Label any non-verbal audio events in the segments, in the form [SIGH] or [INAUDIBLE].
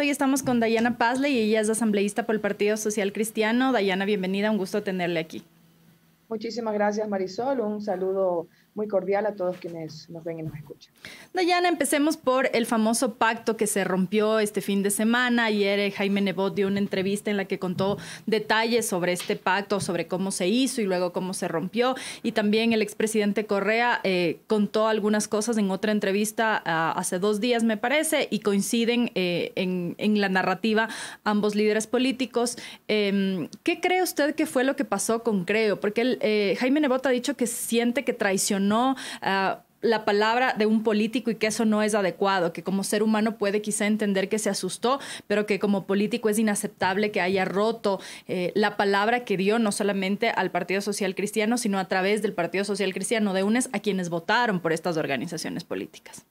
Hoy estamos con Dayana Pazley y ella es asambleísta por el Partido Social Cristiano. Dayana, bienvenida, un gusto tenerle aquí. Muchísimas gracias Marisol, un saludo muy cordial a todos quienes nos ven y nos escuchan. Dayana, empecemos por el famoso pacto que se rompió este fin de semana. Ayer eh, Jaime Nebot dio una entrevista en la que contó detalles sobre este pacto, sobre cómo se hizo y luego cómo se rompió. Y también el expresidente Correa eh, contó algunas cosas en otra entrevista ah, hace dos días, me parece, y coinciden eh, en, en, la narrativa ambos líderes políticos. Em, ¿Qué cree usted que fue lo que pasó con Creo? Porque el, Jaime Nebot ha dicho que siente que traicionó no ah, la palabra de un político y que eso no es adecuado, que como ser humano puede quizá entender que se asustó, pero que como político es inaceptable que haya roto eh, la palabra que dio no solamente al Partido Social Cristiano, sino a través del Partido Social Cristiano de UNES a quienes votaron por estas organizaciones políticas.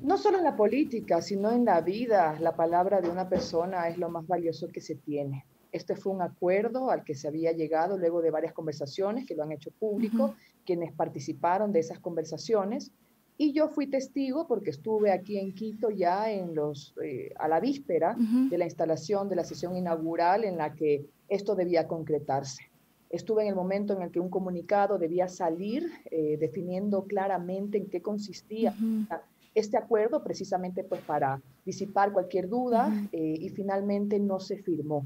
No solo en la política, sino en la vida, la palabra de una persona es lo más valioso que se tiene. Este fue un acuerdo al que se había llegado luego de varias conversaciones que lo han hecho público, quienes participaron de esas conversaciones. Y yo fui testigo porque estuve aquí en Quito ya en los, eh, a la víspera de la instalación de la sesión inaugural en la que esto debía concretarse. Estuve en el momento en el que un comunicado debía salir eh, definiendo claramente en qué consistía este acuerdo precisamente pues para disipar cualquier duda eh, y finalmente no se firmó.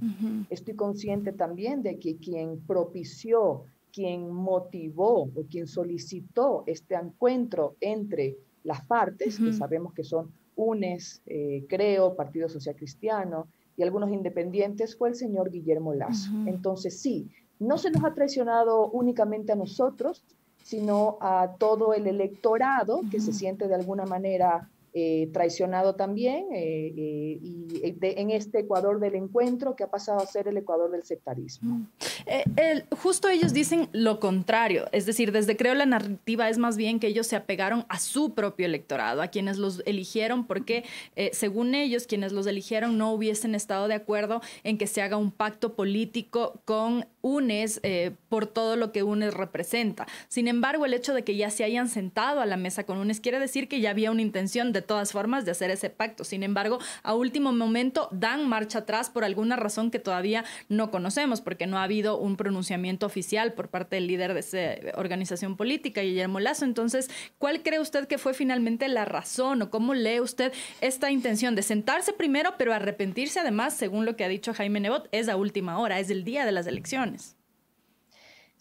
Estoy consciente también de que quien propició, quien motivó o quien solicitó este encuentro entre las partes, que sabemos que son UNES, eh, Creo, Partido Social Cristiano y algunos independientes, fue el señor Guillermo Lazo. Entonces sí, no se nos ha traicionado únicamente a nosotros, sino a todo el electorado que se siente de alguna manera eh, traicionado también eh, eh, y en este Ecuador del encuentro que ha pasado a ser el Ecuador del sectarismo. Mm. justo ellos dicen lo contrario, es decir, desde creo la narrativa es más bien que ellos se apegaron a su propio electorado, a quienes los eligieron, porque según ellos, quienes los eligieron no hubiesen estado de acuerdo en que se haga un pacto político con UNES por todo lo que UNES representa. Sin embargo, el hecho de que ya se hayan sentado a la mesa con UNES quiere decir que ya había una intención de todas formas de hacer ese pacto. Sin embargo, a último momento dan marcha atrás por alguna razón que todavía no conocemos, porque no ha habido un pronunciamiento oficial por parte del líder de esa organización política, Guillermo Lazo. Entonces, ¿cuál cree usted que fue finalmente la razón o cómo lee usted esta intención de sentarse primero, pero arrepentirse además, según lo que ha dicho Jaime Nebot, es a última hora, es el día de las elecciones?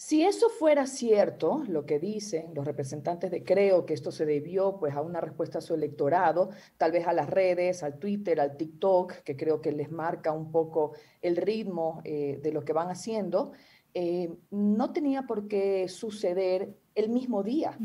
Si eso fuera cierto, lo que dicen los representantes de Creo, que esto se debió pues a una respuesta a su electorado, tal vez a las redes, al Twitter, al TikTok, que creo que les marca un poco el ritmo eh, de lo que van haciendo, eh, no tenía por qué suceder el mismo día.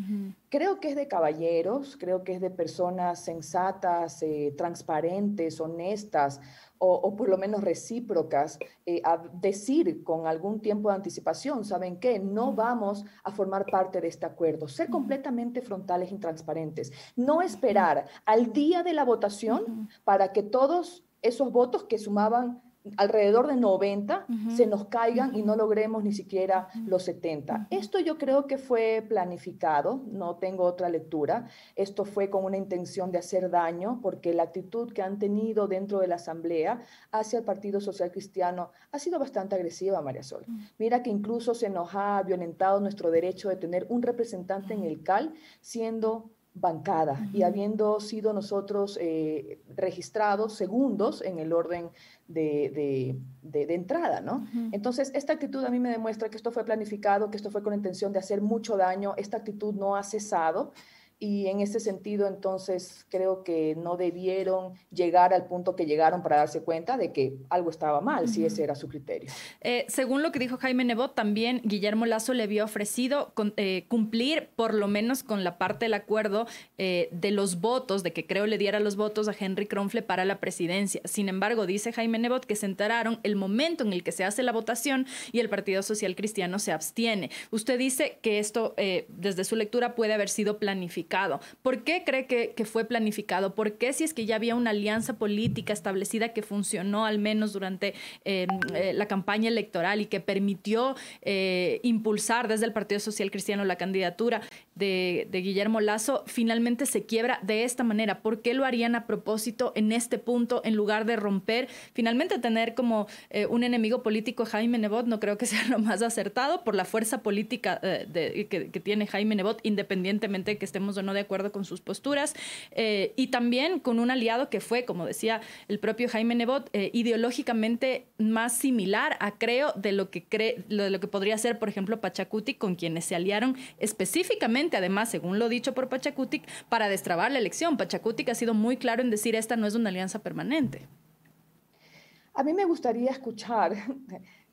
Creo que es de caballeros, creo que es de personas sensatas, eh, transparentes, honestas, o, por lo menos recíprocas, eh, a decir con algún tiempo de anticipación, ¿saben qué? No vamos a formar parte de este acuerdo. Ser completamente frontales y transparentes. No esperar al día de la votación para que todos esos votos que sumaban alrededor de 90 se nos caigan y no logremos ni siquiera los 70. Esto yo creo que fue planificado, no tengo otra lectura. Esto fue con una intención de hacer daño porque la actitud que han tenido dentro de la Asamblea hacia el Partido Social Cristiano ha sido bastante agresiva, María Sol. Mira que incluso se nos ha violentado nuestro derecho de tener un representante en el CAL siendo bancada y habiendo sido nosotros eh, registrados segundos en el orden de, entrada, ¿no? Entonces, esta actitud a mí me demuestra que esto fue planificado, que esto fue con intención de hacer mucho daño, esta actitud no ha cesado y en ese sentido, entonces, creo que no debieron llegar al punto que llegaron para darse cuenta de que algo estaba mal, si ese era su criterio. Eh, según lo que dijo Jaime Nebot, también Guillermo Lazo le había ofrecido eh, cumplir por lo menos con la parte del acuerdo eh, de los votos, de que creo le diera los votos a Henry Kronfle para la presidencia. Sin embargo, dice Jaime Nebot que se enteraron el momento en el que se hace la votación y el Partido Social Cristiano se abstiene. Usted dice que esto, desde su lectura, puede haber sido planificado ¿Por qué cree que, fue planificado? ¿Por qué si es que ya había una alianza política establecida que funcionó al menos durante em, eh, la campaña electoral y que permitió eh, impulsar desde el Partido Social Cristiano la candidatura de, Guillermo Lazo finalmente se quiebra de esta manera. ¿Por qué lo harían a propósito en este punto en lugar de romper? Finalmente tener como eh, un enemigo político Jaime Nebot no creo que sea lo más acertado por la fuerza política eh, que, tiene Jaime Nebot, independientemente de que estemos o no de acuerdo con sus posturas. Eh, y también con un aliado que fue, como decía el propio Jaime Nebot, ideológicamente más similar a creo de lo que cree, de lo que podría ser, por ejemplo, Pachacuti, con quienes se aliaron específicamente, además, según lo dicho por Pachacutic, para destrabar la elección. Pachacutic ha sido muy claro en decir esta no es una alianza permanente. A mí me gustaría escuchar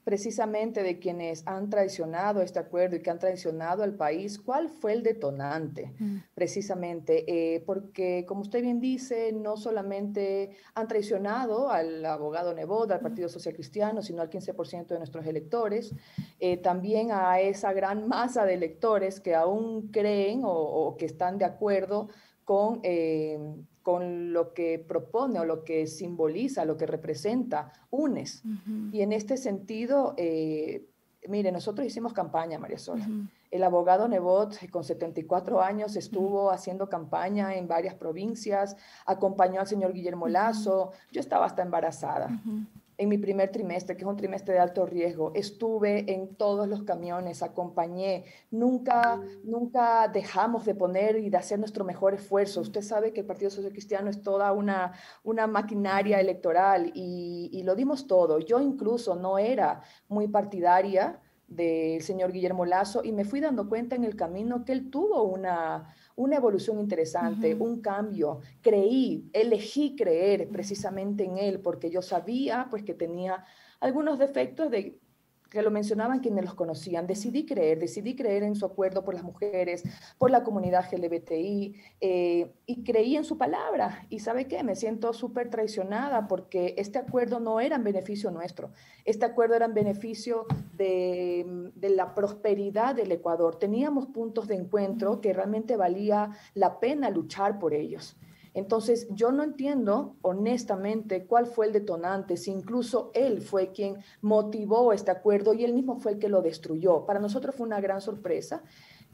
precisamente de quienes han traicionado este acuerdo y que han traicionado al país, ¿cuál fue el detonante? Mm. Precisamente, eh, porque como usted bien dice, no solamente han traicionado al abogado Nebot, al Partido Social Cristiano, sino al 15% de nuestros electores, eh, también a esa gran masa de electores que aún creen o, que están de acuerdo con... Eh, con lo que propone o lo que simboliza, lo que representa UNES. Y en este sentido, eh, mire, nosotros hicimos campaña, María Sola. El abogado Nebot, con 74 años, estuvo haciendo campaña en varias provincias, acompañó al señor Guillermo Lazo, yo estaba hasta embarazada en mi primer trimestre, que es un trimestre de alto riesgo, estuve en todos los camiones, acompañé, nunca, nunca dejamos de poner y de hacer nuestro mejor esfuerzo. Usted sabe que el Partido Social Cristiano es toda una, una maquinaria electoral y, y lo dimos todo. Yo incluso no era muy partidaria del señor Guillermo Lazo y me fui dando cuenta en el camino que él tuvo una una evolución interesante, un cambio. Creí, elegí creer precisamente en él porque yo sabía pues que tenía algunos defectos de que lo mencionaban quienes los conocían. Decidí creer, decidí creer en su acuerdo por las mujeres, por la comunidad LGBTI, eh, y creí en su palabra. Y sabe qué, me siento súper traicionada porque este acuerdo no era en beneficio nuestro, este acuerdo era en beneficio de, de la prosperidad del Ecuador. Teníamos puntos de encuentro que realmente valía la pena luchar por ellos. Entonces, yo no entiendo honestamente cuál fue el detonante, si incluso él fue quien motivó este acuerdo y él mismo fue el que lo destruyó. Para nosotros fue una gran sorpresa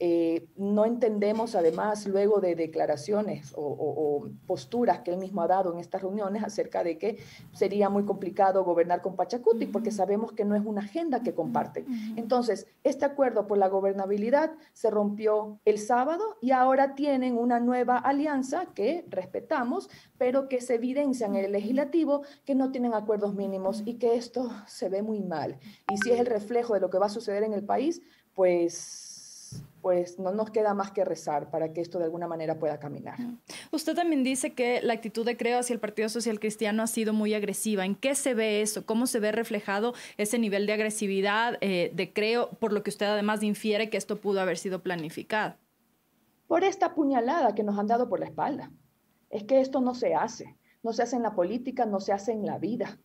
eh, no entendemos además luego de declaraciones o, posturas que él mismo ha dado en estas reuniones acerca de que sería muy complicado gobernar con Pachacuti porque sabemos que no es una agenda que comparten. Entonces, este acuerdo por la gobernabilidad se rompió el sábado y ahora tienen una nueva alianza que respetamos, pero que se evidencia en el legislativo que no tienen acuerdos mínimos y que esto se ve muy mal. Y si es el reflejo de lo que va a suceder en el país, pues pues no nos queda más que rezar para que esto de alguna manera pueda caminar. Usted también dice que la actitud de Creo hacia el Partido Social Cristiano ha sido muy agresiva. ¿En qué se ve eso? ¿Cómo se ve reflejado ese nivel de agresividad eh, de Creo, por lo que usted además infiere que esto pudo haber sido planificado? Por esta puñalada que nos han dado por la espalda. Es que esto no se hace. No se hace en la política, no se hace en la vida.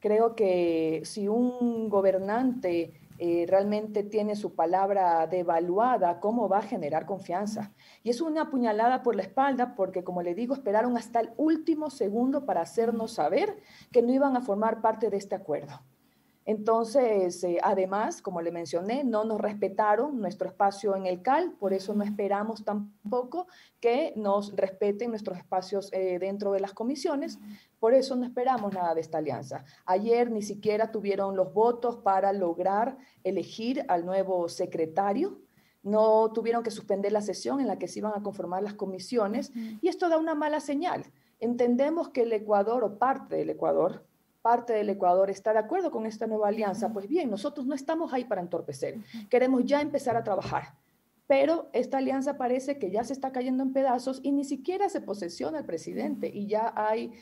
Creo que si un gobernante eh, realmente tiene su palabra devaluada, ¿cómo va a generar confianza? Y es una puñalada por la espalda porque, como le digo, esperaron hasta el último segundo para hacernos saber que no iban a formar parte de este acuerdo. Entonces, eh, además, como le mencioné, no nos respetaron nuestro espacio en el CAL, por eso no esperamos tampoco que nos respeten nuestros espacios eh, dentro de las comisiones, por eso no esperamos nada de esta alianza. Ayer ni siquiera tuvieron los votos para lograr elegir al nuevo secretario, no tuvieron que suspender la sesión en la que se iban a conformar las comisiones, y esto da una mala señal. Entendemos que el Ecuador o parte del Ecuador parte del Ecuador está de acuerdo con esta nueva alianza, pues bien, nosotros no estamos ahí para entorpecer, queremos ya empezar a trabajar. Pero esta alianza parece que ya se está cayendo en pedazos y ni siquiera se posesiona el presidente y ya hay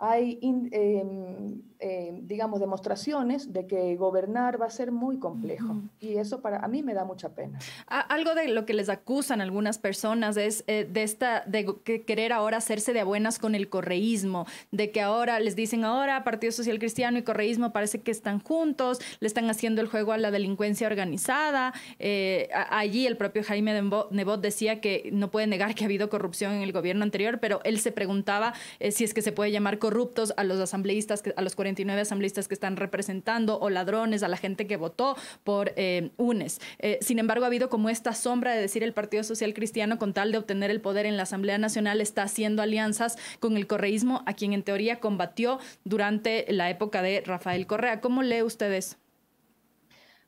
hay, em, em, digamos, demostraciones de que gobernar va a ser muy complejo. Y eso para a mí me da mucha pena. Algo de lo que les acusan algunas personas es eh, de esta de querer ahora hacerse de buenas con el correísmo, de que ahora les dicen ahora Partido Social Cristiano y correísmo parece que están juntos, le están haciendo el juego a la delincuencia organizada. Eh, allí el propio Jaime Nebot decía que no puede negar que ha habido corrupción en el gobierno anterior, pero él se preguntaba eh, si es que se puede llamar corrupción corruptos a los asambleístas, a los 49 asambleístas que están representando o ladrones, a la gente que votó por eh, UNES. Eh, sin embargo, ha habido como esta sombra de decir el Partido Social Cristiano con tal de obtener el poder en la Asamblea Nacional está haciendo alianzas con el correísmo, a quien en teoría combatió durante la época de Rafael Correa. ¿Cómo lee usted eso?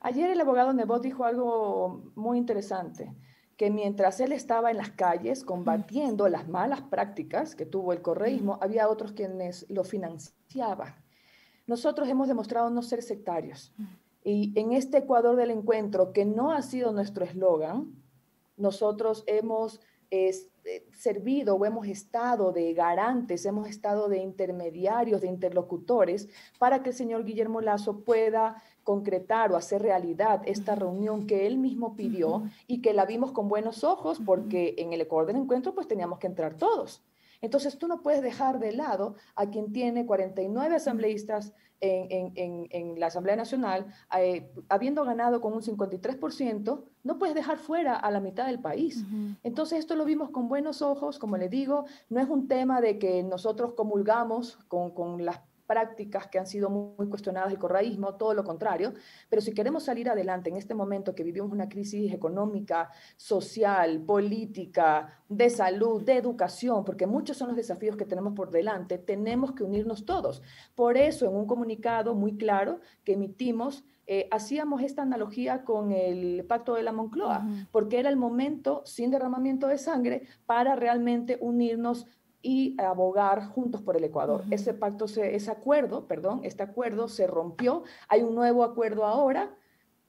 Ayer el abogado Nebot dijo algo muy interesante, que mientras él estaba en las calles combatiendo las malas prácticas que tuvo el correísmo, había otros quienes lo financiaban. Nosotros hemos demostrado no ser sectarios. Y en este Ecuador del encuentro, que no ha sido nuestro eslogan, nosotros hemos eh, servido o hemos estado de garantes, hemos estado de intermediarios, de interlocutores, para que el señor Guillermo Lazo pueda concretar o hacer realidad esta reunión que él mismo pidió y que la vimos con buenos ojos porque en el Ecuador del encuentro pues teníamos que entrar todos. Entonces tú no puedes dejar de lado a quien tiene 49 asambleístas en, la Asamblea Nacional, eh, habiendo ganado con un 53%, no puedes dejar fuera a la mitad del país. Entonces esto lo vimos con buenos ojos, como le digo, no es un tema de que nosotros comulgamos con, con las prácticas que han sido muy cuestionadas el corraísmo, todo lo contrario, pero si queremos salir adelante en este momento que vivimos una crisis económica, social, política, de salud, de educación, porque muchos son los desafíos que tenemos por delante, tenemos que unirnos todos. Por eso, en un comunicado muy claro que emitimos, eh, hacíamos esta analogía con el pacto de la Moncloa, porque era el momento sin derramamiento de sangre para realmente unirnos y abogar juntos por el Ecuador. Ese pacto, ese acuerdo, perdón, este acuerdo se rompió. Hay un nuevo acuerdo ahora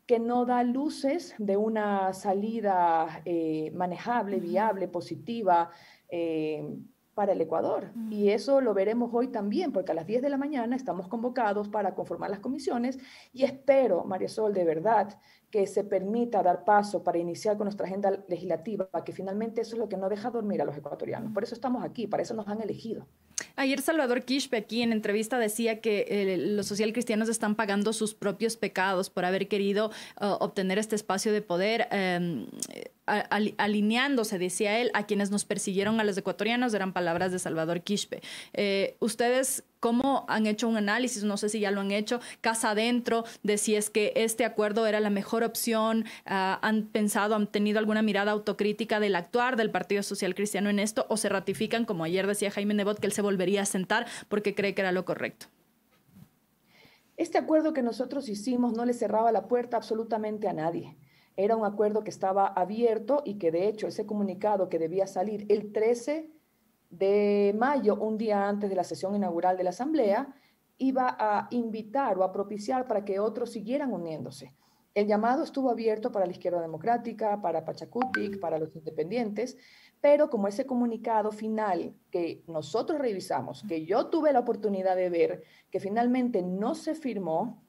que no da luces de una salida eh, manejable, viable, positiva eh, para el Ecuador. Y eso lo veremos hoy también, porque a las 10 de la mañana estamos convocados para conformar las comisiones y espero, María Sol, de verdad, que se permita dar paso para iniciar con nuestra agenda legislativa, que finalmente eso es lo que no deja dormir a los ecuatorianos. Por eso estamos aquí, para eso nos han elegido. Ayer Salvador Quispe aquí en entrevista decía que eh, los social cristianos están pagando sus propios pecados por haber querido uh, obtener este espacio de poder, um, alineándose, decía él, a quienes nos persiguieron a los ecuatorianos, eran palabras de Salvador Quispe. Eh, ¿Ustedes cómo han hecho un análisis, no sé si ya lo han hecho, casa adentro, de si es que este acuerdo era la mejor opción, uh, han pensado, han tenido alguna mirada autocrítica del actuar del Partido Social Cristiano en esto, o se ratifican, como ayer decía Jaime Nebot, que él se volvería a sentar porque cree que era lo correcto? Este acuerdo que nosotros hicimos no le cerraba la puerta absolutamente a nadie. Era un acuerdo que estaba abierto y que de hecho ese comunicado que debía salir el 13 de mayo, un día antes de la sesión inaugural de la Asamblea, iba a invitar o a propiciar para que otros siguieran uniéndose. El llamado estuvo abierto para la izquierda democrática, para Pachacutic, para los independientes, pero como ese comunicado final que nosotros revisamos, que yo tuve la oportunidad de ver, que finalmente no se firmó,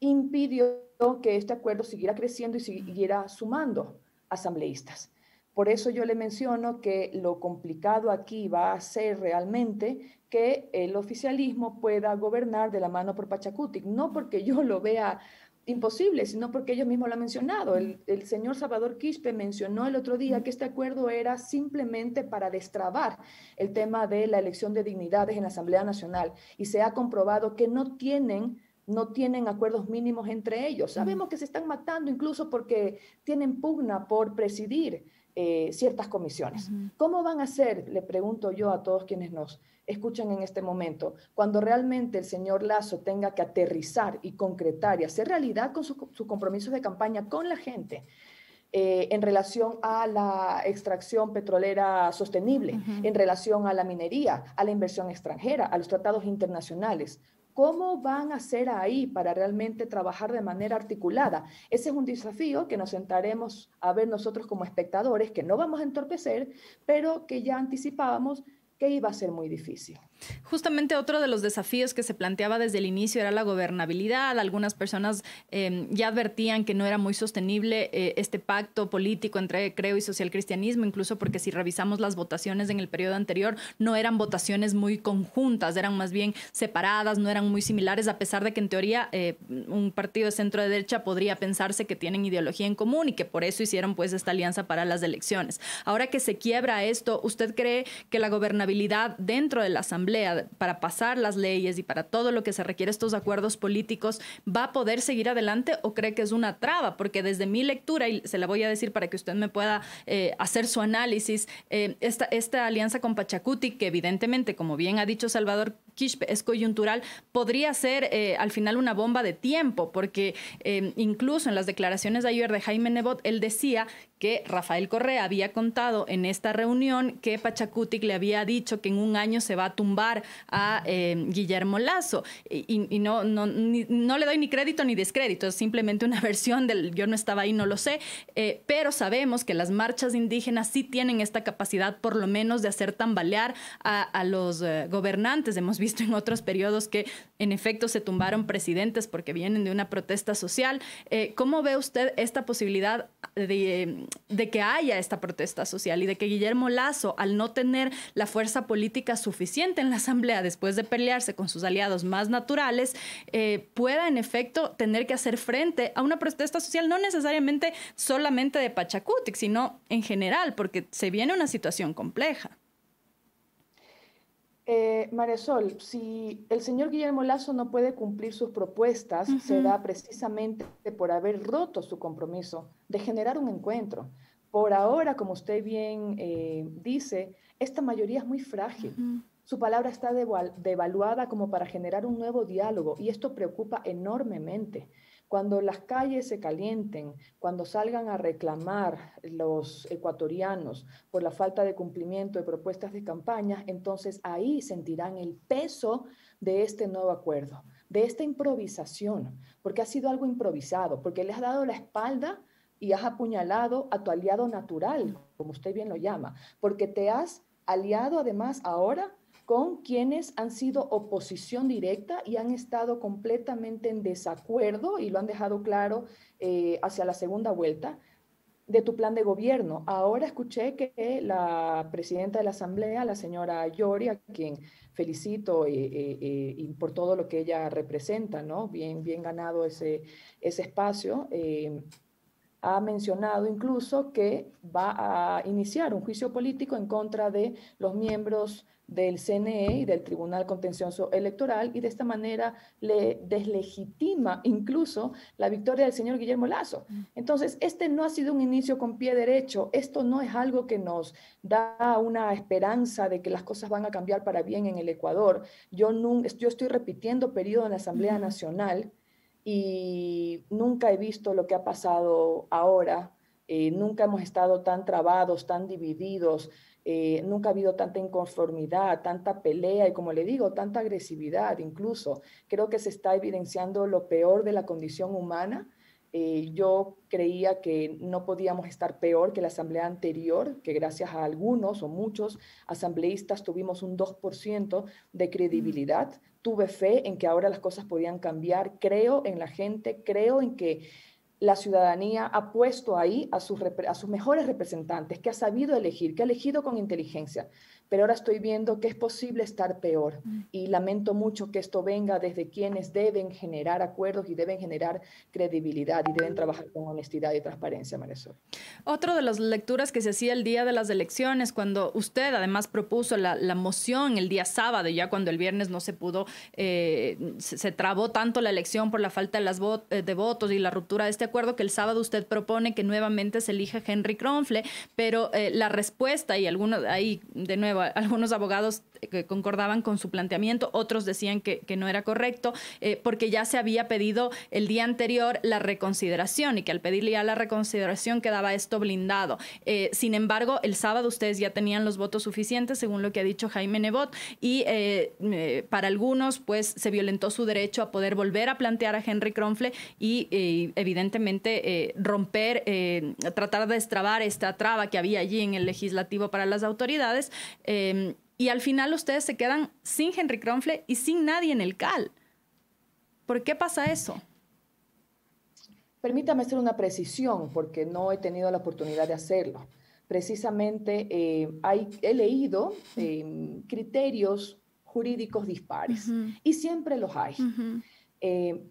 impidió que este acuerdo siguiera creciendo y siguiera sumando asambleístas. Por eso yo le menciono que lo complicado aquí va a ser realmente que el oficialismo pueda gobernar de la mano por Pachacutic, no porque yo lo vea imposible, sino porque ellos mismos lo han mencionado. El, el, señor Salvador Quispe mencionó el otro día que este acuerdo era simplemente para destrabar el tema de la elección de dignidades en la Asamblea Nacional y se ha comprobado que no tienen no tienen acuerdos mínimos entre ellos. Sabemos que se están matando incluso porque tienen pugna por presidir eh, ciertas comisiones. ¿Cómo van a ser, le pregunto yo a todos quienes nos escuchan en este momento, cuando realmente el señor Lazo tenga que aterrizar y concretar y hacer realidad con sus compromisos de campaña con la gente? Eh, en relación a la extracción petrolera sostenible, en relación a la minería, a la inversión extranjera, a los tratados internacionales. ¿Cómo van a hacer ahí para realmente trabajar de manera articulada? Ese es un desafío que nos sentaremos a ver nosotros como espectadores, que no vamos a entorpecer, pero que ya anticipábamos que iba a ser muy difícil. Justamente otro de los desafíos que se planteaba desde el inicio era la gobernabilidad. Algunas personas em, ya advertían que no era muy sostenible eh, este pacto político entre Creo y Social Cristianismo, incluso porque si revisamos las votaciones en el periodo anterior, no eran votaciones muy conjuntas, eran más bien separadas, no eran muy similares, a pesar de que en teoría eh, un partido de centro de derecha podría pensarse que tienen ideología en común y que por eso hicieron pues esta alianza para las elecciones. Ahora que se quiebra esto, ¿usted cree que la gobernabilidad dentro de la Asamblea Para pasar las leyes y para todo lo que se requiere estos acuerdos políticos, ¿va a poder seguir adelante o cree que es una traba? Porque desde mi lectura, y se la voy a decir para que usted me pueda eh, hacer su análisis, eh, esta, esta alianza con Pachacuti, que evidentemente, como bien ha dicho Salvador Es coyuntural, podría ser eh, al final una bomba de tiempo, porque incluso en las declaraciones de ayer de Jaime Nebot, él decía que Rafael Correa había contado en esta reunión que Pachacutic le había dicho que en un año se va a tumbar a eh, Guillermo Lazo. Y, no, no, no, le doy ni crédito ni descrédito, es simplemente una [LAUGHS] versión del yo no estaba ahí, no lo sé, eh, pero sabemos que las marchas indígenas sí tienen esta capacidad por lo menos de hacer tambalear a, los eh, gobernantes. Hemos visto en otros periodos que en efecto se tumbaron presidentes porque vienen de una protesta social. ¿Cómo ve usted esta posibilidad de de que haya esta protesta social y de que Guillermo Lazo, al no tener la fuerza política suficiente en la Asamblea después de pelearse con sus aliados más naturales, eh, pueda en efecto tener que hacer frente a una protesta social, no necesariamente solamente de Pachacutic, sino en general, porque se viene una situación compleja. Eh, Marisol, si el señor Guillermo Lazo no puede cumplir sus propuestas, será precisamente por haber roto su compromiso de generar un encuentro. Por ahora, como usted bien eh, dice, esta mayoría es muy frágil. Su palabra está devaluada como para generar un nuevo diálogo y esto preocupa enormemente. Cuando las calles se calienten, cuando salgan a reclamar los ecuatorianos por la falta de cumplimiento de propuestas de campaña, entonces ahí sentirán el peso de este nuevo acuerdo, de esta improvisación, porque ha sido algo improvisado, porque le has dado la espalda y has apuñalado a tu aliado natural, como usted bien lo llama, porque te has aliado además ahora con quienes han sido oposición directa y han estado completamente en desacuerdo, y lo han dejado claro eh, hacia la segunda vuelta, de tu plan de gobierno. Ahora escuché que la presidenta de la Asamblea, la señora Yori, a quien felicito eh, eh, y por todo lo que ella representa, ¿no? Bien, bien ganado ese, ese espacio ha mencionado incluso que va a iniciar un juicio político en contra de los miembros del CNE y del Tribunal Contencioso Electoral y de esta manera le deslegitima incluso la victoria del señor Guillermo Lazo. Mm. Entonces, este no ha sido un inicio con pie derecho, esto no es algo que nos da una esperanza de que las cosas van a cambiar para bien en el Ecuador. Yo, yo estoy repitiendo periodo en la Asamblea Nacional y nunca he visto lo que ha pasado ahora. Eh, nunca hemos estado tan trabados, tan divididos, eh, nunca ha habido tanta inconformidad, tanta pelea y como le digo, tanta agresividad incluso. Creo que se está evidenciando lo peor de la condición humana. Eh, yo creía que no podíamos estar peor que la asamblea anterior, que gracias a algunos o muchos asambleístas tuvimos un 2% de credibilidad tuve fe en que ahora las cosas podían cambiar, creo en la gente, creo en que la ciudadanía ha puesto ahí a sus, a sus mejores representantes, que ha sabido elegir, que ha elegido con inteligencia pero ahora estoy viendo que es posible estar peor mm. y lamento mucho que esto venga desde quienes deben generar acuerdos y deben generar credibilidad y deben trabajar con honestidad y transparencia, Marisol. Otro de las lecturas que se hacía el día de las elecciones, cuando usted además propuso la, moción el día sábado, ya cuando el viernes no se pudo, eh, se, trabó tanto la elección por la falta de, las eh, de votos y la ruptura de este acuerdo, que el sábado usted propone que nuevamente se elija Henry Kronfle, pero eh, la respuesta y algunos ahí de nuevo algunos abogados que concordaban con su planteamiento, otros decían que, no era correcto, eh, porque ya se había pedido el día anterior la reconsideración y que al pedirle ya la reconsideración quedaba esto blindado. Eh, sin embargo, el sábado ustedes ya tenían los votos suficientes, según lo que ha dicho Jaime Nebot, y eh, para algunos, pues se violentó su derecho a poder volver a plantear a Henry Kronfle y evidentemente romper, tratar de destrabar esta traba que había allí en el legislativo para las autoridades. Em, y al final ustedes se quedan sin Henry Kronfle y sin nadie en el CAL. ¿Por qué pasa eso? Permítame hacer una precisión porque no he tenido la oportunidad de hacerlo. Precisamente eh, hay, he leído em, criterios jurídicos dispares y siempre los hay. Eh,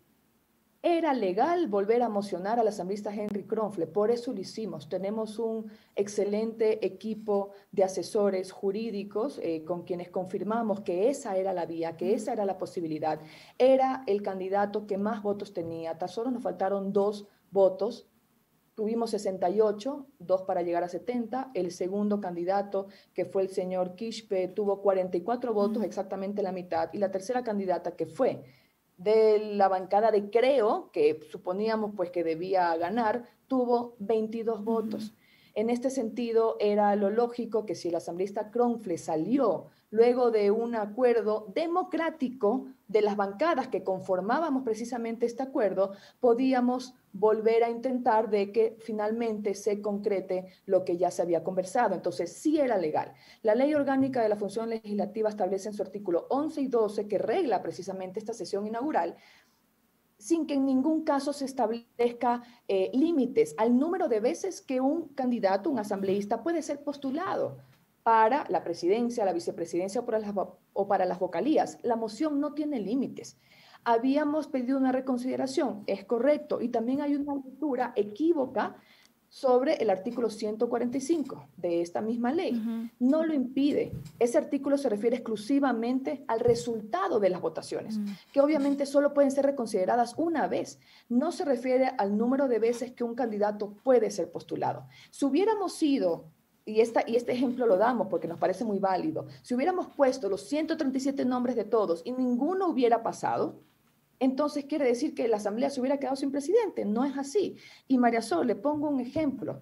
Era legal volver a mocionar al asambleísta Henry Kronfle, por eso lo hicimos. Tenemos un excelente equipo de asesores jurídicos eh, con quienes confirmamos que esa era la vía, que esa era la posibilidad. Era el candidato que más votos tenía. Tan solo nos faltaron dos votos Tuvimos 68, dos para llegar a 70. El segundo candidato, que fue el señor Kishpe, tuvo 44 votos, exactamente la mitad. Y la tercera candidata, que fue de la bancada de Creo, que suponíamos pues que debía ganar, tuvo 22 votos. En este sentido, era lo lógico que si el asambleísta Kronfle salió luego de un acuerdo democrático de las bancadas que conformábamos precisamente este acuerdo, podíamos volver a intentar de que finalmente se concrete lo que ya se había conversado. Entonces, sí era legal. La ley orgánica de la función legislativa establece en su artículo 11 y 12 que regla precisamente esta sesión inaugural sin que en ningún caso se establezca eh, límites al número de veces que un candidato, un asambleísta puede ser postulado para la presidencia, la vicepresidencia o para las, o para las vocalías. La moción no tiene límites. Habíamos pedido una reconsideración, es correcto, y también hay una lectura equívoca sobre el artículo 145 de esta misma ley. No lo impide. Ese artículo se refiere exclusivamente al resultado de las votaciones, que obviamente solo pueden ser reconsideradas una vez. No se refiere al número de veces que un candidato puede ser postulado. Si hubiéramos sido y, esta, y este ejemplo lo damos porque nos parece muy válido, si hubiéramos puesto los 137 nombres de todos y ninguno hubiera pasado, entonces quiere decir que la Asamblea se hubiera quedado sin presidente. No es así. Y María Sol, le pongo un ejemplo.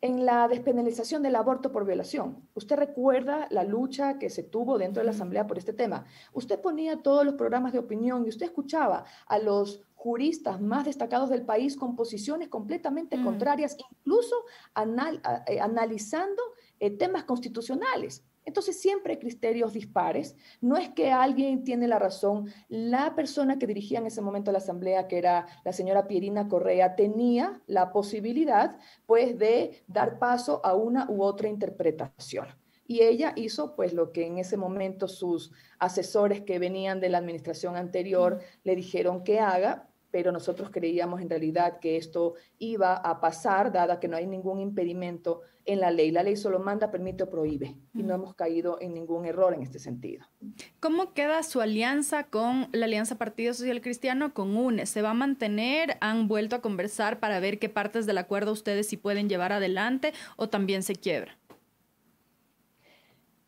En la despenalización del aborto por violación, usted recuerda la lucha que se tuvo dentro de la Asamblea por este tema. Usted ponía todos los programas de opinión y usted escuchaba a los juristas más destacados del país con posiciones completamente mm. contrarias, incluso eh, analizando eh, temas constitucionales. Entonces siempre hay criterios dispares. No es que alguien tiene la razón. La persona que dirigía en ese momento la asamblea, que era la señora Pierina Correa, tenía la posibilidad pues de dar paso a una u otra interpretación. Y ella hizo pues lo que en ese momento sus asesores que venían de la administración anterior le dijeron que haga, pero nosotros creíamos en realidad que esto iba a pasar, dada que no hay ningún impedimento en la ley. La ley solo manda, permite o prohíbe, y no hemos caído en ningún error en este sentido. ¿Cómo queda su alianza con la Alianza Partido Social Cristiano, con UNES? ¿Se va a mantener? ¿Han vuelto a conversar para ver qué partes del acuerdo ustedes sí pueden llevar adelante o también se quiebra?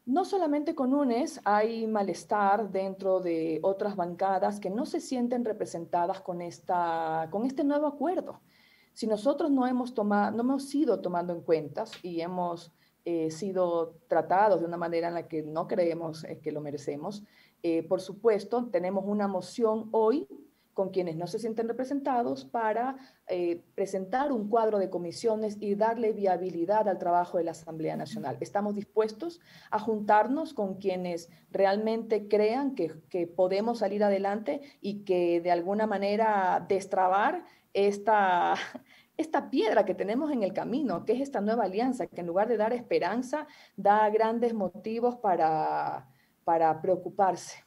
No solamente con UNES, hay malestar dentro de otras bancadas que no se sienten representadas con, esta, con este nuevo acuerdo. Si nosotros no hemos, tomado, no hemos sido tomando en cuenta y hemos eh, sido tratados de una manera en la que no creemos eh, que lo merecemos, eh, por supuesto, tenemos una moción hoy con quienes no se sienten representados para eh, presentar un cuadro de comisiones y darle viabilidad al trabajo de la Asamblea Nacional. Estamos dispuestos a juntarnos con quienes realmente crean que, que podemos salir adelante y que de alguna manera destrabar esta, [LAUGHS] esta piedra que tenemos en el camino, que es esta nueva alianza, que en lugar de dar esperanza, da grandes motivos para para preocuparse.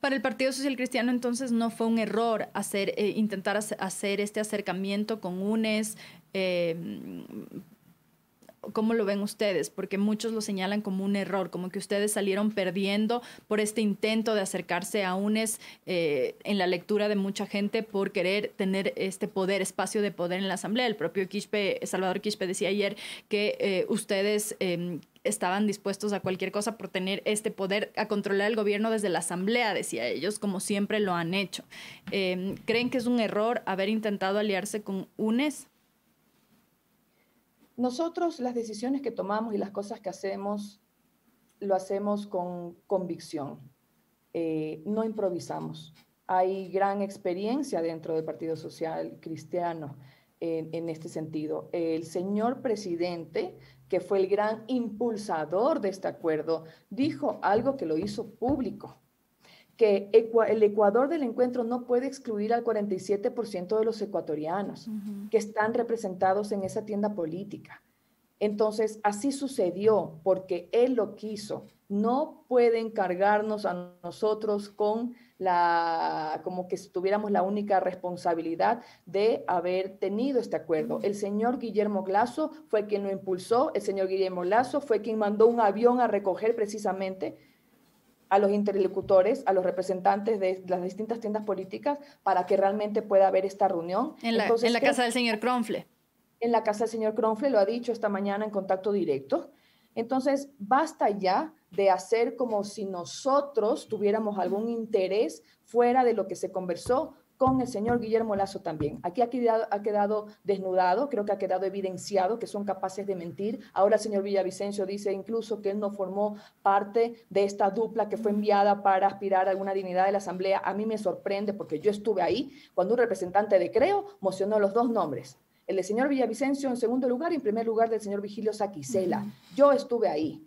Para el Partido Social Cristiano entonces no fue un error hacer, eh, intentar hacer este acercamiento con UNES. Eh, ¿Cómo lo ven ustedes? Porque muchos lo señalan como un error, como que ustedes salieron perdiendo por este intento de acercarse a UNES eh, en la lectura de mucha gente por querer tener este poder, espacio de poder en la Asamblea. El propio Quispe, Salvador Quispe decía ayer que ustedes em, estaban dispuestos a cualquier cosa por tener este poder a controlar el gobierno desde la asamblea, decía ellos, como siempre lo han hecho. Em, ¿Creen que es un error haber intentado aliarse con UNES? Nosotros las decisiones que tomamos y las cosas que hacemos, lo hacemos con convicción, eh, no improvisamos. Hay gran experiencia dentro del Partido Social Cristiano en, en este sentido. El señor presidente que fue el gran impulsador de este acuerdo, dijo algo que lo hizo público, que el Ecuador del encuentro no puede excluir al 47% de los ecuatorianos que están representados en esa tienda política. Entonces, así sucedió porque él lo quiso no pueden cargarnos a nosotros con la, como que tuviéramos la única responsabilidad de haber tenido este acuerdo. El señor Guillermo Lazo fue quien lo impulsó, el señor Guillermo Lazo fue quien mandó un avión a recoger precisamente a los interlocutores, a los representantes de las distintas tiendas políticas para que realmente pueda haber esta reunión. En la, en la casa del señor Cronfle. En la casa del señor Cronfle, lo ha dicho esta mañana en contacto directo. Entonces, basta ya de hacer como si nosotros tuviéramos algún interés fuera de lo que se conversó con el señor Guillermo Lazo también. Aquí ha quedado, ha quedado, desnudado, creo que ha quedado evidenciado que son capaces de mentir. Ahora el señor Villavicencio dice incluso que él no formó parte de esta dupla que fue enviada para aspirar a alguna dignidad de la Asamblea. A mí me sorprende porque yo estuve ahí cuando un representante de Creo mocionó los dos nombres el del señor Villavicencio en segundo lugar y en primer lugar del señor Vigilio Saquicela. Yo estuve ahí.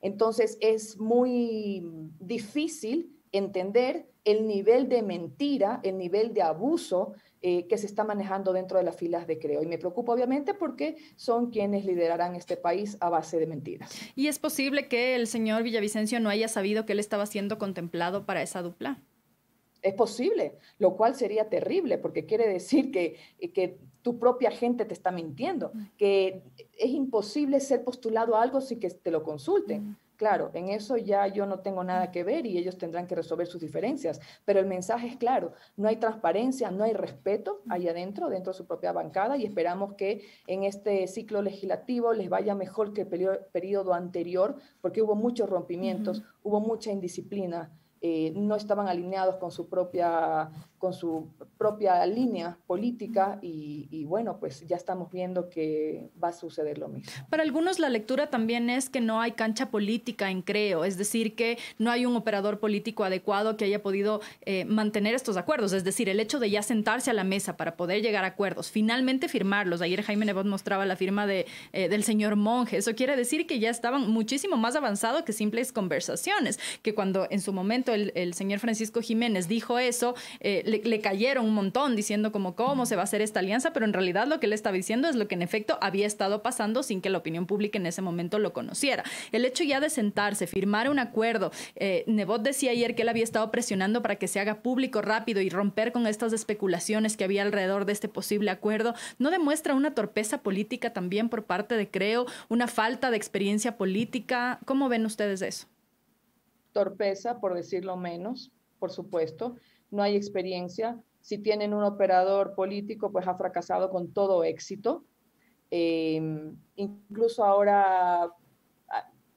Entonces es muy difícil entender el nivel de mentira, el nivel de abuso eh, que se está manejando dentro de las filas de Creo. Y me preocupa obviamente porque son quienes liderarán este país a base de mentiras. ¿Y es posible que el señor Villavicencio no haya sabido que él estaba siendo contemplado para esa dupla? Es posible, lo cual sería terrible porque quiere decir que, que tu propia gente te está mintiendo, que es imposible ser postulado a algo sin que te lo consulten. Claro, en eso ya yo no tengo nada que ver y ellos tendrán que resolver sus diferencias, pero el mensaje es claro, no hay transparencia, no hay respeto ahí adentro, dentro de su propia bancada y esperamos que en este ciclo legislativo les vaya mejor que el periodo anterior, porque hubo muchos rompimientos, hubo mucha indisciplina, eh, no estaban alineados con su propia, con su propia línea política y, bueno, pues ya estamos viendo que va a suceder lo mismo. Para algunos la lectura también es que no hay cancha política en Creo, es decir, que no hay un operador político adecuado que haya podido eh, mantener estos acuerdos, es decir, el hecho de ya sentarse a la mesa para poder llegar a acuerdos, finalmente firmarlos. Ayer Jaime Nebot mostraba la firma de, eh, del señor Monge, eso quiere decir que ya estaban muchísimo más avanzados que simples conversaciones, que cuando en su momento el, señor Francisco Jiménez dijo eso, eh, le, cayeron un montón diciendo como cómo se va a hacer esta alianza, pero en realidad lo que él estaba diciendo es lo que en efecto había estado pasando sin que la opinión pública en ese momento lo conociera. El hecho ya de sentarse, firmar un acuerdo, eh, Nebot decía ayer que él había estado presionando para que se haga público rápido y romper con estas especulaciones que había alrededor de este posible acuerdo, ¿no demuestra una torpeza política también por parte de Creo, una falta de experiencia política? ¿Cómo ven ustedes eso? Torpeza, por decirlo menos, por supuesto. No hay experiencia. Si tienen un operador político, pues ha fracasado con todo éxito. Em, incluso ahora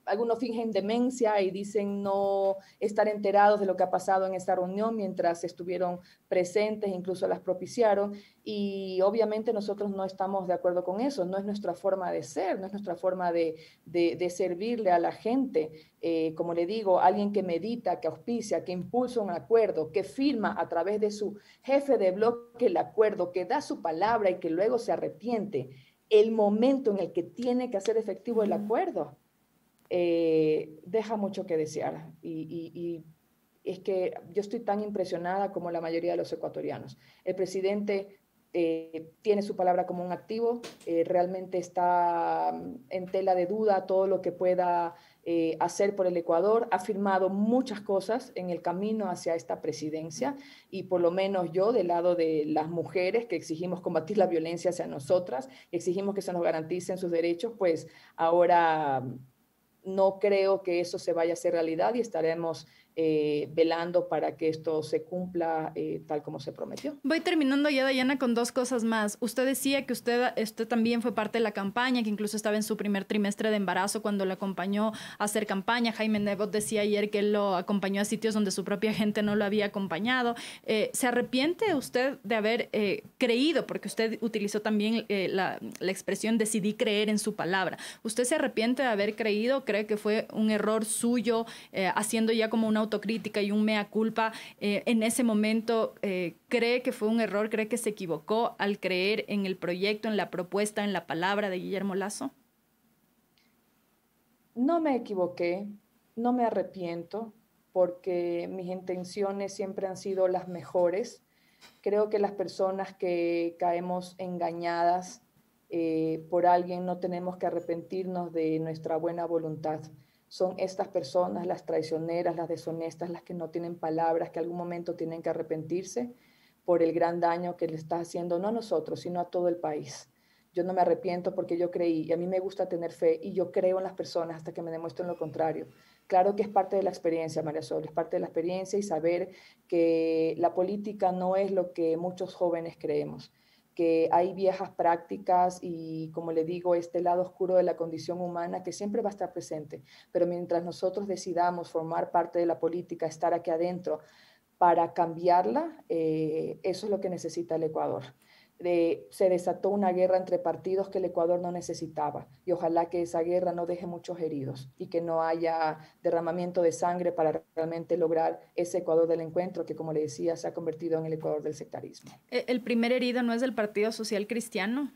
algunos fingen demencia y dicen no estar enterados de lo que ha pasado en esta reunión mientras estuvieron presentes, incluso las propiciaron. Y obviamente nosotros no estamos de acuerdo con eso, no es nuestra forma de ser, no es nuestra forma de, de, servirle a la gente. Eh, como le digo, alguien que medita, que auspicia, que impulsa un acuerdo, que firma a través de su jefe de bloque el acuerdo, que da su palabra y que luego se arrepiente. El momento en el que tiene que hacer efectivo el acuerdo eh, deja mucho que desear. Y, es que yo estoy tan impresionada como la mayoría de los ecuatorianos. El presidente eh, tiene su palabra como un activo, eh, realmente está mm, en tela de duda todo lo que pueda hacer por el Ecuador, ha firmado muchas cosas en el camino hacia esta presidencia y por lo menos yo del lado de las mujeres que exigimos combatir la violencia hacia nosotras, exigimos que se nos garanticen sus derechos, pues ahora no creo que eso se vaya a hacer realidad y estaremos eh, velando para que esto se cumpla eh, tal como se prometió. Voy terminando ya, Dayana, con dos cosas más. Usted decía que usted, usted también fue parte de la campaña, que incluso estaba en su primer trimestre de embarazo cuando le acompañó a hacer campaña. Jaime Nebot decía ayer que él lo acompañó a sitios donde su propia gente no lo había acompañado. Eh, ¿Se arrepiente usted de haber creído, porque usted utilizó también la, la expresión decidí creer en su palabra? ¿Usted se arrepiente de haber creído? ¿Cree que fue un error suyo haciendo ya como una autocrítica y un mea culpa, eh, en ese momento eh, cree que fue un error, cree que se equivocó al creer en el proyecto, en la propuesta, en la palabra de Guillermo Lazo? No me equivoqué, no me arrepiento, porque mis intenciones siempre han sido las mejores. Creo que las personas que caemos engañadas eh, por alguien no tenemos que arrepentirnos de nuestra buena voluntad son estas personas, las traicioneras, las deshonestas, las que no tienen palabras, que algún momento tienen que arrepentirse por el gran daño que le está haciendo, no a nosotros, sino a todo el país. Yo no me arrepiento porque yo creí, y a mí me gusta tener fe, y yo creo en las personas hasta que me demuestren lo contrario. Claro que es parte de la experiencia, María Sol, es parte de la experiencia y saber que la política no es lo que muchos jóvenes creemos que hay viejas prácticas y, como le digo, este lado oscuro de la condición humana que siempre va a estar presente. Pero mientras nosotros decidamos formar parte de la política, estar aquí adentro para cambiarla, eh, eso es lo que necesita el Ecuador se desató una guerra entre partidos que el Ecuador no necesitaba y ojalá que esa guerra no deje muchos heridos y que no haya derramamiento de sangre para realmente lograr ese Ecuador del encuentro que, como le decía, se ha convertido en el Ecuador del sectarismo. ¿E-, ¿El primer herido no es del Partido Social Cristiano?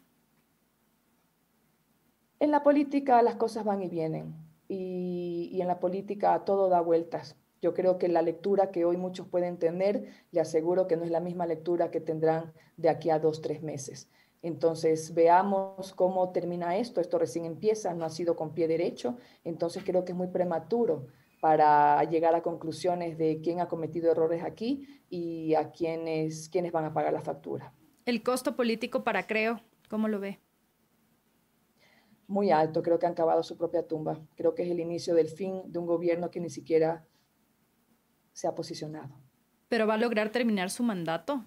En la política las cosas van y vienen y, y en la política todo da vueltas. Yo creo que la lectura que hoy muchos pueden tener, le aseguro que no es la misma lectura que tendrán de aquí a dos, tres meses. Entonces, veamos cómo termina esto. Esto recién empieza, no ha sido con pie derecho. Entonces, creo que es muy prematuro para llegar a conclusiones de quién ha cometido errores aquí y a quiénes, quiénes van a pagar la factura. El costo político para Creo, ¿cómo lo ve? Muy alto, creo que han cavado su propia tumba. Creo que es el inicio del fin de un gobierno que ni siquiera se ha posicionado. ¿Pero va a lograr terminar su mandato?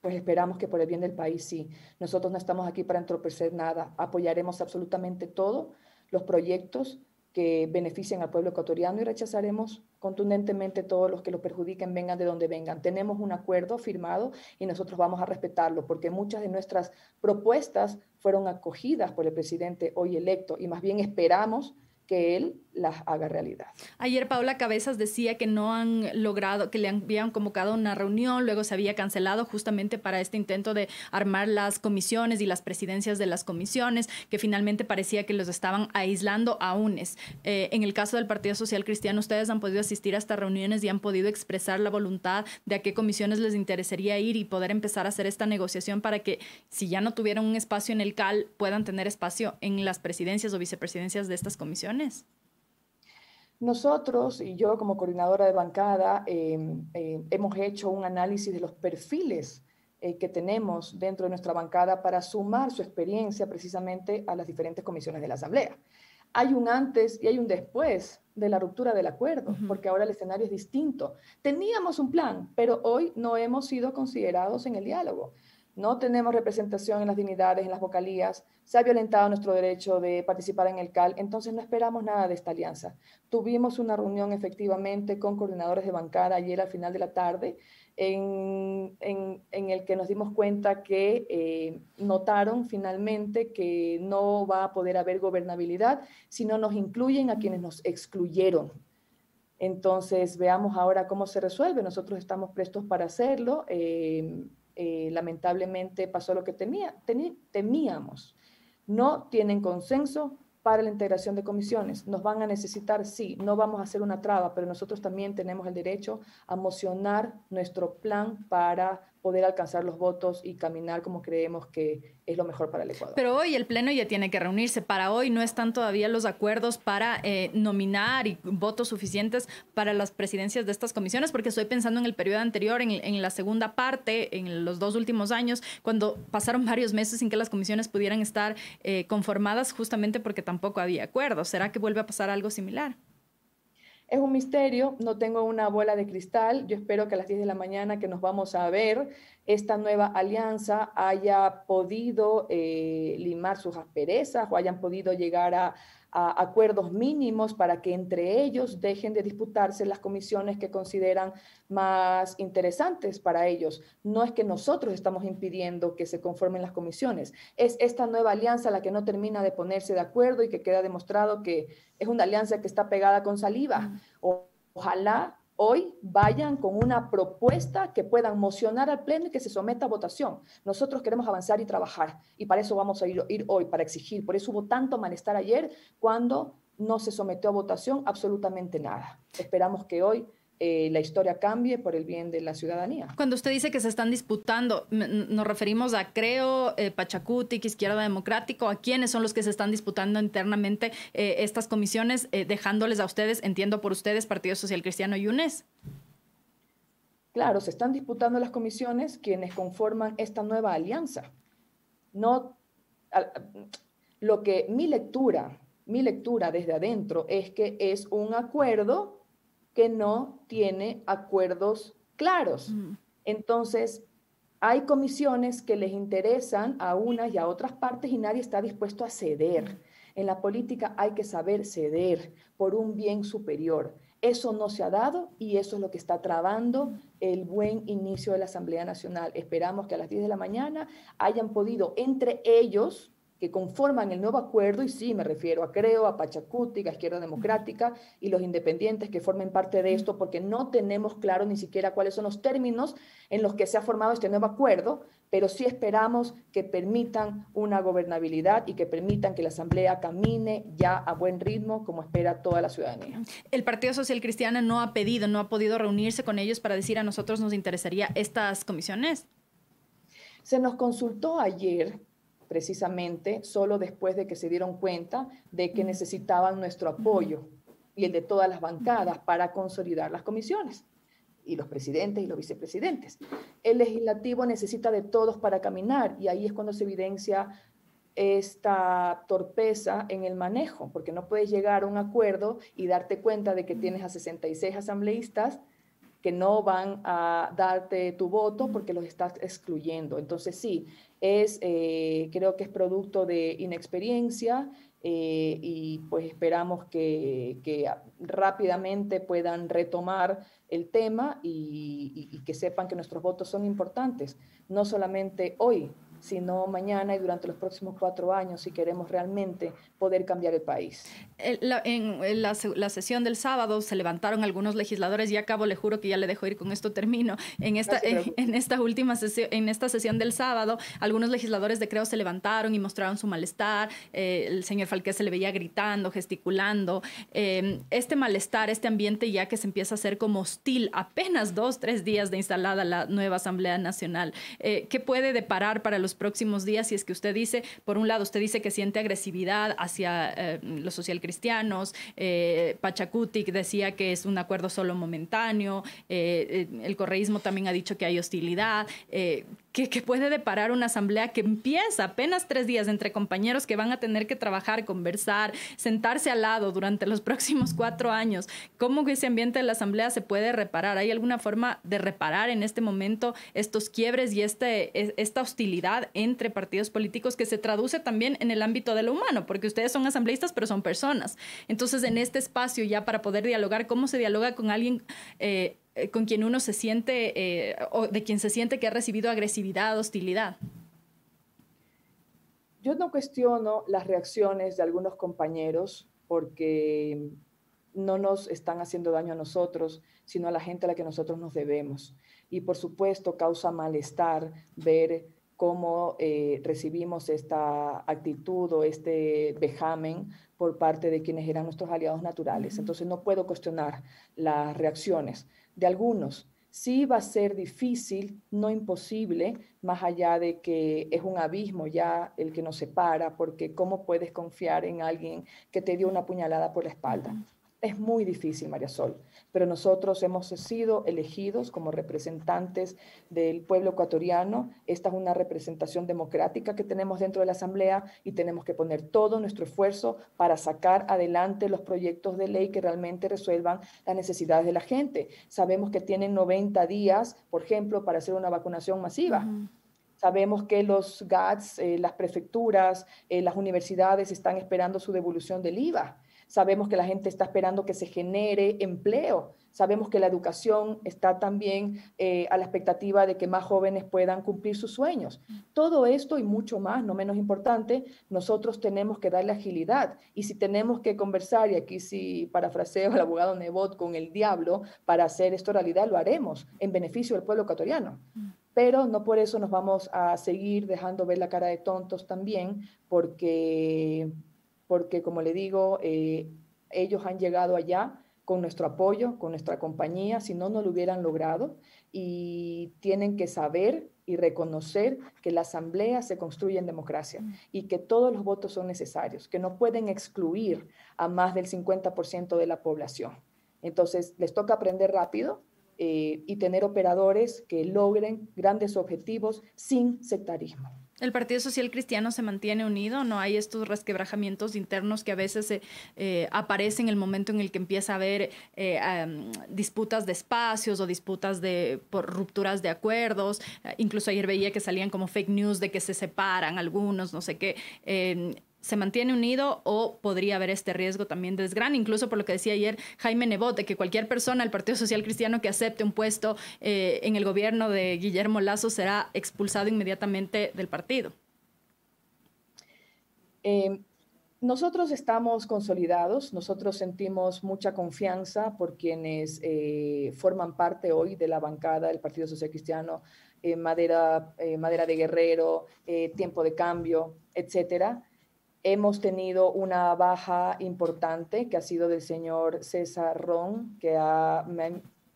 Pues esperamos que por el bien del país sí. Nosotros no estamos aquí para entorpecer nada. Apoyaremos absolutamente todos los proyectos que beneficien al pueblo ecuatoriano y rechazaremos contundentemente todos los que lo perjudiquen, vengan de donde vengan. Tenemos un acuerdo firmado y nosotros vamos a respetarlo porque muchas de nuestras propuestas fueron acogidas por el presidente hoy electo y más bien esperamos que él las haga realidad. Ayer Paula Cabezas decía que no han logrado, que le habían convocado una reunión, luego se había cancelado justamente para este intento de armar las comisiones y las presidencias de las comisiones, que finalmente parecía que los estaban aislando a UNES. Eh, en el caso del Partido Social Cristiano, ustedes han podido asistir a estas reuniones y han podido expresar la voluntad de a qué comisiones les interesaría ir y poder empezar a hacer esta negociación para que si ya no tuvieran un espacio en el CAL, puedan tener espacio en las presidencias o vicepresidencias de estas comisiones. Nosotros y yo como coordinadora de bancada em, em, hemos hecho un análisis de los perfiles eh, que tenemos dentro de nuestra bancada para sumar su experiencia precisamente a las diferentes comisiones de la Asamblea. Hay un antes y hay un después de la ruptura del acuerdo, porque ahora el escenario es distinto. Teníamos un plan, pero hoy no hemos sido considerados en el diálogo no tenemos representación en las dignidades, en las vocalías, se ha violentado nuestro derecho de participar en el CAL, entonces no esperamos nada de esta alianza. Tuvimos una reunión efectivamente con coordinadores de bancada ayer al final de la tarde, en, el que nos dimos cuenta que eh, notaron finalmente que no va a poder haber gobernabilidad si no nos incluyen a quienes nos excluyeron. Entonces, veamos ahora cómo se resuelve. Nosotros estamos prestos para hacerlo. Eh, eh, lamentablemente pasó lo que temía, temíamos. No tienen consenso para la integración de comisiones. Nos van a necesitar, sí, no vamos a hacer una traba, pero nosotros también tenemos el derecho a mocionar nuestro plan para poder alcanzar los votos y caminar como creemos que es lo mejor para el Ecuador. Pero hoy el Pleno ya tiene que reunirse. Para hoy no están todavía los acuerdos para eh, nominar y votos suficientes para las presidencias de estas comisiones, porque estoy pensando en el periodo anterior, en, la segunda parte, en los dos últimos años, cuando pasaron varios meses sin que las comisiones pudieran estar eh, conformadas justamente porque tampoco había acuerdos. ¿Será que vuelve a pasar algo similar? Es un misterio, no tengo una bola de cristal. Yo espero que a las 10 de la mañana que nos vamos a ver, esta nueva alianza haya podido eh, limar sus asperezas o hayan podido llegar a, a, acuerdos mínimos para que entre ellos dejen de disputarse las comisiones que consideran más interesantes para ellos. No es que nosotros estamos impidiendo que se conformen las comisiones, es esta nueva alianza la que no termina de ponerse de acuerdo y que queda demostrado que es una alianza que está pegada con saliva. ojalá hoy vayan con una propuesta que puedan mocionar al Pleno y que se someta a votación. Nosotros queremos avanzar y trabajar y para eso vamos a ir, ir hoy, para exigir. Por eso hubo tanto malestar ayer cuando no se sometió a votación absolutamente nada. Esperamos que hoy eh, la historia cambie por el bien de la ciudadanía. Cuando usted dice que se están disputando, nos referimos a Creo, eh, Pachacutic, Izquierda Democrático, ¿a quiénes son los que se están disputando internamente eh, estas comisiones, dejándoles a ustedes, entiendo por ustedes, Partido Social Cristiano y UNES? Claro, se están disputando las comisiones quienes conforman esta nueva alianza. No, lo que mi lectura, mi lectura desde adentro es que es un acuerdo que no tiene acuerdos claros. Entonces, hay comisiones que les interesan a unas y a otras partes y nadie está dispuesto a ceder. En la política hay que saber ceder por un bien superior. Eso no se ha dado y eso es lo que está trabando el buen inicio de la Asamblea Nacional. Esperamos que a las 10 de la mañana hayan podido entre ellos que conforman el nuevo acuerdo, y sí me refiero a Creo, a Pachacuti, a Izquierda Democrática y los independientes que formen parte de esto, porque no tenemos claro ni siquiera cuáles son los términos en los que se ha formado este nuevo acuerdo, pero sí esperamos que permitan una gobernabilidad y que permitan que la Asamblea camine ya a buen ritmo como espera toda la ciudadanía. El Partido Social Cristiano no ha pedido, no ha podido reunirse con ellos para decir a nosotros nos interesaría estas comisiones. Se nos consultó ayer precisamente solo después de que se dieron cuenta de que necesitaban nuestro apoyo y el de todas las bancadas para consolidar las comisiones y los presidentes y los vicepresidentes. El legislativo necesita de todos para caminar y ahí es cuando se evidencia esta torpeza en el manejo, porque no puedes llegar a un acuerdo y darte cuenta de que tienes a 66 asambleístas que no van a darte tu voto porque los estás excluyendo. Entonces sí, es, eh, creo que es producto de inexperiencia eh, y pues esperamos que, rápidamente puedan retomar el tema y que sepan que nuestros votos son importantes, no solamente hoy, sino mañana y durante los próximos cuatro años si queremos realmente poder cambiar el país. en la, sesión del sábado se levantaron algunos legisladores y acabo, le juro que ya le dejo ir con esto termino. En esta, en, esta última sesión, en esta sesión del sábado, algunos legisladores de Creo se levantaron y mostraron su malestar. Eh, el señor Falqué se le veía gritando, gesticulando. Eh, este malestar, este ambiente ya que se empieza a hacer como hostil, apenas dos, tres días de instalada la nueva Asamblea Nacional, eh, ¿qué puede deparar para los próximos días si es que usted dice, por un lado, usted dice que siente agresividad hacia eh, los socialcristianos, eh, Pachacutic decía que es un acuerdo solo momentáneo, eh, eh, el correísmo también ha dicho que hay hostilidad, que, puede deparar una asamblea que empieza apenas tres días entre compañeros que van a tener que trabajar, conversar, sentarse al lado durante los [LAUGHS] próximos cuatro años. ¿Cómo ese ambiente de la asamblea se puede reparar? ¿Hay alguna forma de reparar en este momento estos quiebres y este, e, esta hostilidad entre partidos políticos que se traduce también en el ámbito de lo humano? Porque ustedes son asambleístas, pero son personas. Entonces, en este espacio ya para poder dialogar, ¿cómo se dialoga con alguien? Eh, eh, con quien uno se siente, eh, o de quien se siente que ha recibido agresividad, hostilidad? Yo no cuestiono las reacciones de algunos compañeros porque no nos están haciendo daño a nosotros, sino a la gente a la que nosotros nos debemos. Y por supuesto causa malestar ver cómo eh, recibimos esta actitud o este vejamen por parte de quienes eran nuestros aliados naturales. Entonces no puedo cuestionar las reacciones de algunos. Sí va a ser difícil, no imposible, más allá de que es un abismo ya el que nos separa, porque ¿cómo puedes confiar en alguien que te dio una puñalada por la espalda? Es muy difícil, María Sol, pero nosotros hemos sido elegidos como representantes del pueblo ecuatoriano. Esta es una representación democrática que tenemos dentro de la Asamblea y tenemos que poner todo nuestro esfuerzo para sacar adelante los proyectos de ley que realmente resuelvan las necesidades de la gente. Sabemos que tienen 90 días, por ejemplo, para hacer una vacunación masiva. Sabemos que los GATS, eh, las prefecturas, eh, las universidades están esperando su devolución del IVA. Sabemos que la gente está esperando que se genere empleo. Sabemos que la educación está también eh, a la expectativa de que más jóvenes puedan cumplir sus sueños. Todo esto y mucho más, no menos importante, nosotros tenemos que darle agilidad. Y si tenemos que conversar, y aquí sí parafraseo al abogado Nebot con el diablo, para hacer esto realidad, lo haremos en beneficio del pueblo ecuatoriano pero no por eso nos vamos a seguir dejando ver la cara de tontos también, porque porque como le digo, eh, ellos han llegado allá con nuestro apoyo, con nuestra compañía, si no, no lo hubieran logrado y tienen que saber y reconocer que la asamblea se construye en democracia mm. y que todos los votos son necesarios, que no pueden excluir a más del 50% de la población. Entonces, les toca aprender rápido eh, y tener operadores que logren grandes objetivos sin sectarismo. ¿El Partido Social Cristiano se mantiene unido? ¿No hay estos resquebrajamientos internos que a veces eh, aparecen en el momento en el que empieza a haber eh, disputas de espacios o disputas de, por rupturas de acuerdos? incluso ayer veía que salían como fake news de que se separan algunos, no sé qué se mantiene unido o podría haber este riesgo también de desgrán, incluso por lo que decía ayer Jaime Nebot, de que cualquier persona del Partido Social Cristiano que acepte un puesto eh, en el gobierno de Guillermo Lazo será expulsado inmediatamente del partido. Em, nosotros estamos consolidados, nosotros sentimos mucha confianza por quienes eh, forman parte hoy de la bancada del Partido Social Cristiano, eh, Madera, Madera de Guerrero, Tiempo de Cambio, etcétera. Hemos tenido una baja importante que ha sido del señor César Ron, que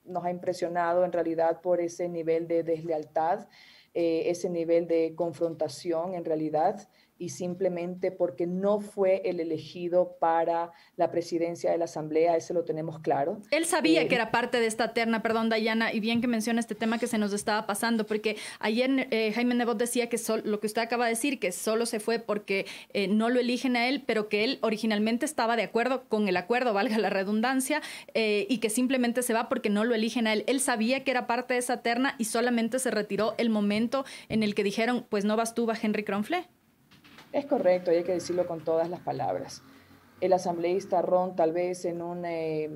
nos ha impresionado en realidad por ese nivel de deslealtad, eh, ese nivel de confrontación en realidad y simplemente porque no fue el elegido para la presidencia de la Asamblea, eso lo tenemos claro. Él sabía eh, que era parte de esta terna, perdón, Dayana, y bien que menciona este tema que se nos estaba pasando, porque ayer eh, Jaime Nebot decía que lo que usted acaba de decir, que solo se fue porque eh, no lo eligen a él, pero que él originalmente estaba de acuerdo con el acuerdo, valga la redundancia, y que simplemente se va porque no lo eligen a él. Él sabía que era parte de esa terna y solamente se retiró el momento en el que dijeron, pues no vas tú, va Henry Kronfle. Es correcto, hay que decirlo con todas las palabras. El asambleísta Ron tal vez en un, eh,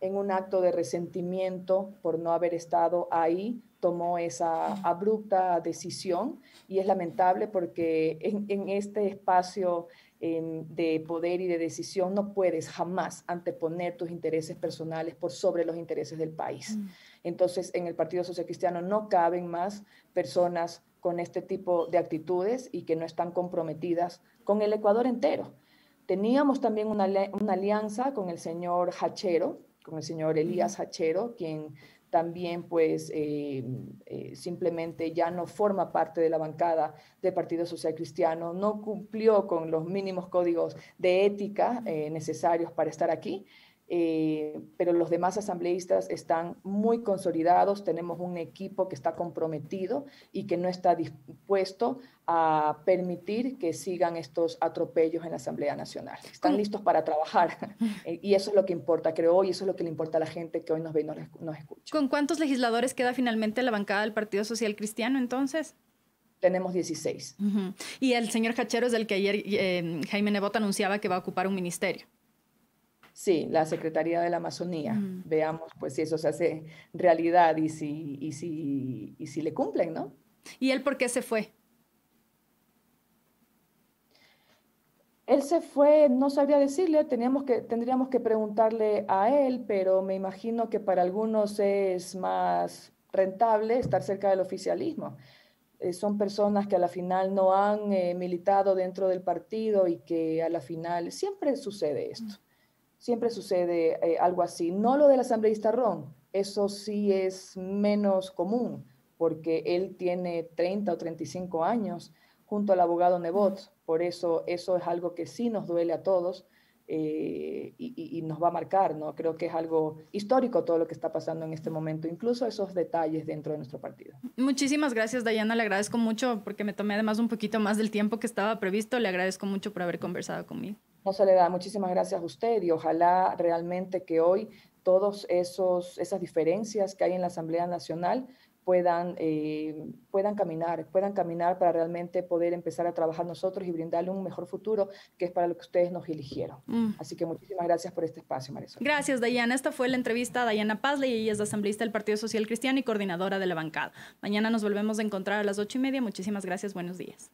en un acto de resentimiento por no haber estado ahí, tomó esa abrupta decisión y es lamentable porque en, este espacio de poder y de decisión no puedes jamás anteponer tus intereses personales por sobre los intereses del país. Mm. Entonces, en el Partido Social Cristiano no caben más personas con este tipo de actitudes y que no están comprometidas con el Ecuador entero. Teníamos también una, alianza con el señor Hachero, con el señor Elías Hachero, quien también pues eh, eh, simplemente ya no forma parte de la bancada del Partido Social Cristiano, no cumplió con los mínimos códigos de ética eh, necesarios para estar aquí. Eh, pero los demás asambleístas están muy consolidados, tenemos un equipo que está comprometido y que no está dispuesto a permitir que sigan estos atropellos en la Asamblea Nacional. Están listos para trabajar [LAUGHS] eh, y eso es lo que importa, creo, hoy eso es lo que le importa a la gente que hoy nos ve y nos, escucha. ¿Con cuántos legisladores queda finalmente la bancada del Partido Social Cristiano entonces? tenemos 16. Y el señor Hachero es el que ayer eh, Jaime Nebot anunciaba que va a ocupar un ministerio. Sí, la Secretaría de la Amazonía. Mm. Veamos pues si eso se hace realidad y si, y si, y si le cumplen, ¿no? ¿Y él por qué se fue? Él se fue, no sabría decirle, teníamos que, tendríamos que preguntarle a él, pero me imagino que para algunos es más rentable estar cerca del oficialismo. Eh, son personas que a la final no han eh, militado dentro del partido y que a la final siempre sucede esto siempre sucede eh, algo así. No lo del asambleísta Ron, eso sí es menos común, porque él tiene 30 o 35 años junto al abogado Nebot, por eso eso es algo que sí nos duele a todos. Eh, y, y, nos va a marcar, ¿no? Creo que es algo histórico todo lo que está pasando en este momento, incluso esos detalles dentro de nuestro partido. Muchísimas gracias, Dayana, le agradezco mucho porque me tomé además un poquito más del tiempo que estaba previsto, le agradezco mucho por haber conversado conmigo. No, Soledad, muchísimas gracias a usted y ojalá realmente que hoy todas esas diferencias que hay en la Asamblea Nacional puedan, eh, puedan caminar, puedan caminar para realmente poder empezar a trabajar nosotros y brindarle un mejor futuro, que es para lo que ustedes nos eligieron. Mm. Así que muchísimas gracias por este espacio, Marisol. Gracias, Dayana. Esta fue la entrevista a Dayana Pazley, ella es asambleísta del Partido Social Cristiano y coordinadora de la bancada. Mañana nos volvemos a encontrar a las ocho y media. Muchísimas gracias, buenos días.